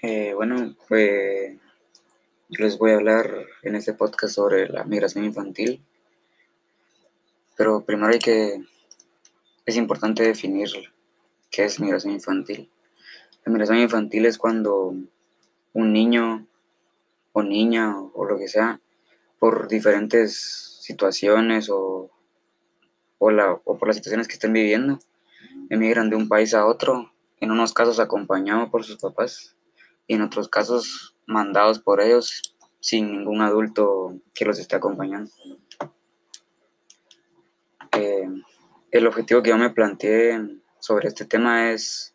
Eh, bueno, pues les voy a hablar en este podcast sobre la migración infantil, pero primero hay que, es importante definir qué es migración infantil. La migración infantil es cuando un niño o niña o lo que sea, por diferentes situaciones o, o, la, o por las situaciones que estén viviendo, emigran de un país a otro, en unos casos acompañados por sus papás y en otros casos mandados por ellos sin ningún adulto que los esté acompañando. Eh, el objetivo que yo me planteé sobre este tema es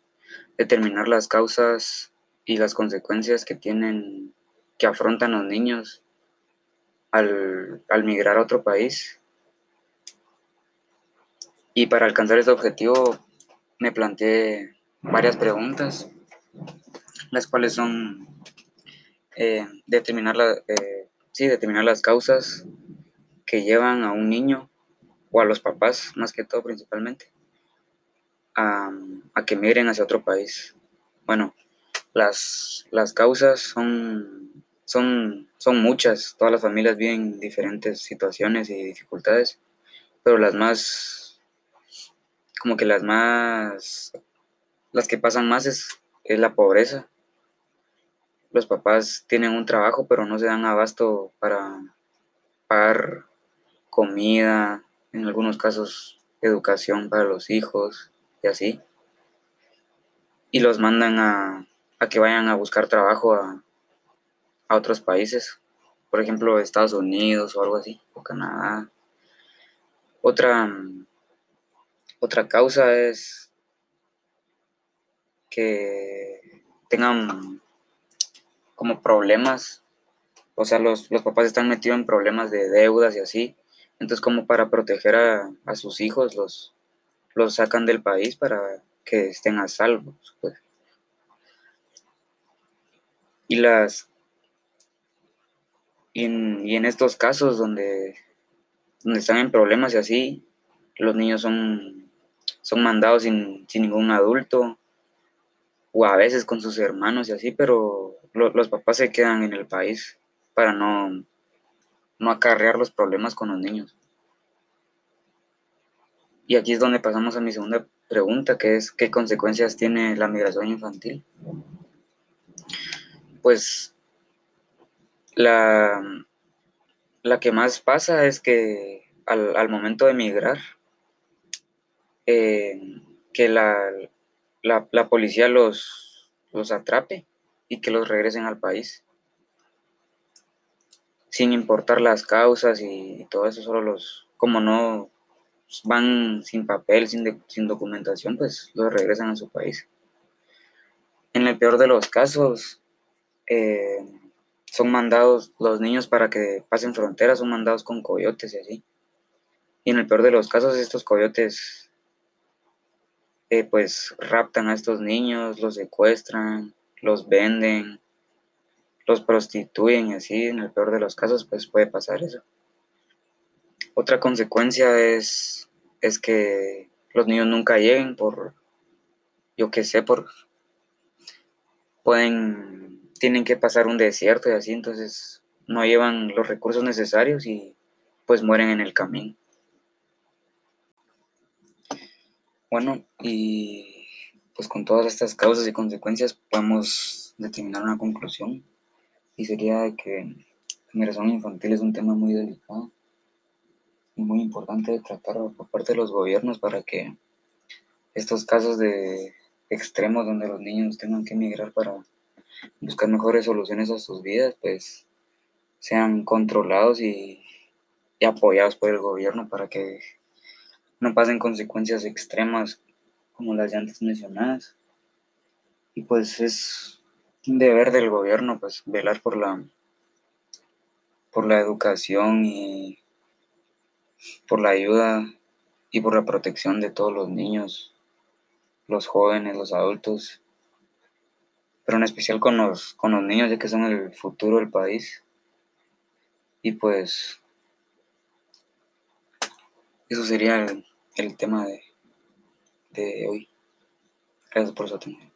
determinar las causas y las consecuencias que tienen, que afrontan los niños al, al migrar a otro país. Y para alcanzar este objetivo me planteé varias preguntas las cuales son eh, determinar, eh, sí, determinar las causas que llevan a un niño o a los papás, más que todo principalmente, a, que migren hacia otro país. Bueno, las, las causas son, son, son muchas, todas las familias viven diferentes situaciones y dificultades, pero las más, como que las más, las que pasan más es, es la pobreza los papás tienen un trabajo, pero no se dan abasto para pagar comida, en algunos casos educación para los hijos y así. Y los mandan a, que vayan a buscar trabajo a, a otros países, por ejemplo Estados Unidos o algo así, o Canadá. Otra, otra causa es que tengan como problemas, o sea, los, papás están metidos en problemas de deudas y así, entonces como para proteger a, sus hijos los, los sacan del país para que estén a salvo. Pues. Y las y en, estos casos donde, donde están en problemas y así, los niños son, son mandados sin, sin ningún adulto, o a veces con sus hermanos y así, pero los papás se quedan en el país para no, no acarrear los problemas con los niños. Y aquí es donde pasamos a mi segunda pregunta, que es ¿qué consecuencias tiene la migración infantil? Pues la, la que más pasa es que al, momento de migrar, eh, que la, la, policía los, los atrape y que los regresen al país. Sin importar las causas y todo eso, solo los, como no van sin papel, sin, sin documentación, pues los regresan a su país. En el peor de los casos, eh, son mandados los niños para que pasen fronteras, son mandados con coyotes y así. Y en el peor de los casos, estos coyotes, pues raptan a estos niños, los secuestran, los venden, los prostituyen y así, en el peor de los casos, pues puede pasar eso. Otra consecuencia es, es que los niños nunca lleguen por, yo qué sé, por, pueden, tienen que pasar un desierto y así, entonces no llevan los recursos necesarios y pues mueren en el camino. Bueno, y pues con todas estas causas y consecuencias podemos determinar una conclusión. Y sería que la migración infantil es un tema muy delicado y muy importante de tratar por parte de los gobiernos para que estos casos de extremos donde los niños tengan que emigrar para buscar mejores soluciones a sus vidas, pues sean controlados y apoyados por el gobierno para que no pasen consecuencias extremas como las ya antes mencionadas. Y pues es un deber del gobierno pues velar por la por la educación y por la ayuda y por la protección de todos los niños, los jóvenes, los adultos, pero en especial con los, con los niños, ya que son el futuro del país. Y pues eso sería el tema de, de hoy. Gracias por su atención.